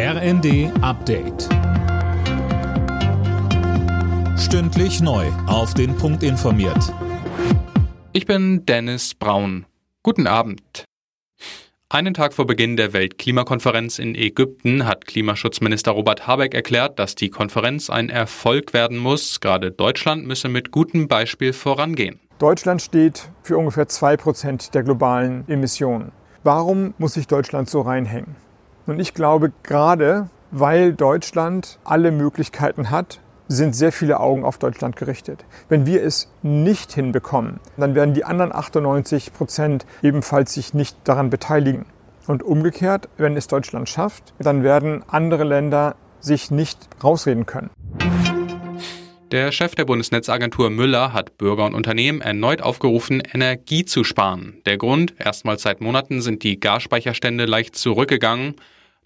RND Update. Stündlich neu. Auf den Punkt informiert. Ich bin Dennis Braun. Guten Abend. Einen Tag vor Beginn der Weltklimakonferenz in Ägypten hat Klimaschutzminister Robert Habeck erklärt, dass die Konferenz ein Erfolg werden muss. Gerade Deutschland müsse mit gutem Beispiel vorangehen. Deutschland steht für ungefähr 2% der globalen Emissionen. Warum muss sich Deutschland so reinhängen? Und ich glaube, gerade weil Deutschland alle Möglichkeiten hat, sind sehr viele Augen auf Deutschland gerichtet. Wenn wir es nicht hinbekommen, dann werden die anderen 98 Prozent ebenfalls sich nicht daran beteiligen. Und umgekehrt, wenn es Deutschland schafft, dann werden andere Länder sich nicht rausreden können. Der Chef der Bundesnetzagentur Müller hat Bürger und Unternehmen erneut aufgerufen, Energie zu sparen. Der Grund, erstmals seit Monaten sind die Gasspeicherstände leicht zurückgegangen.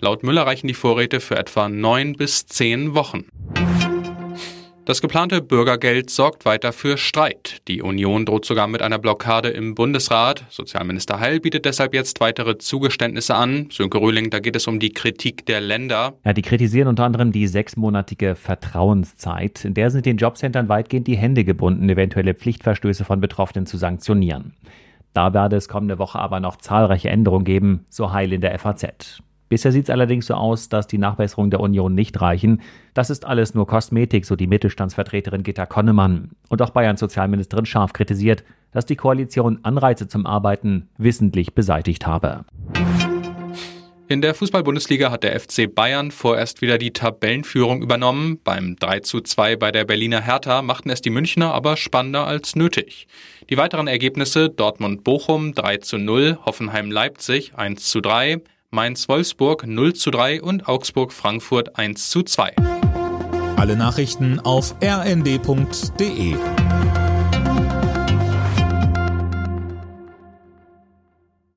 Laut Müller reichen die Vorräte für etwa neun bis zehn Wochen. Das geplante Bürgergeld sorgt weiter für Streit. Die Union droht sogar mit einer Blockade im Bundesrat. Sozialminister Heil bietet deshalb jetzt weitere Zugeständnisse an. Sönke Röhling, da geht es um die Kritik der Länder. Ja, die kritisieren unter anderem die sechsmonatige Vertrauenszeit. In der sind den Jobcentern weitgehend die Hände gebunden, eventuelle Pflichtverstöße von Betroffenen zu sanktionieren. Da werde es kommende Woche aber noch zahlreiche Änderungen geben, so Heil in der FAZ. Bisher sieht es allerdings so aus, dass die Nachbesserungen der Union nicht reichen. Das ist alles nur Kosmetik, so die Mittelstandsvertreterin Gitta Konnemann. Und auch Bayerns Sozialministerin scharf kritisiert, dass die Koalition Anreize zum Arbeiten wissentlich beseitigt habe. In der Fußball-Bundesliga hat der FC Bayern vorerst wieder die Tabellenführung übernommen. Beim 3 zu 2 bei der Berliner Hertha machten es die Münchner aber spannender als nötig. Die weiteren Ergebnisse Dortmund-Bochum 3 zu 0, Hoffenheim-Leipzig 1 zu 3, Mainz-Wolfsburg 0 zu 3 und Augsburg-Frankfurt 1 zu 2. Alle Nachrichten auf rnd.de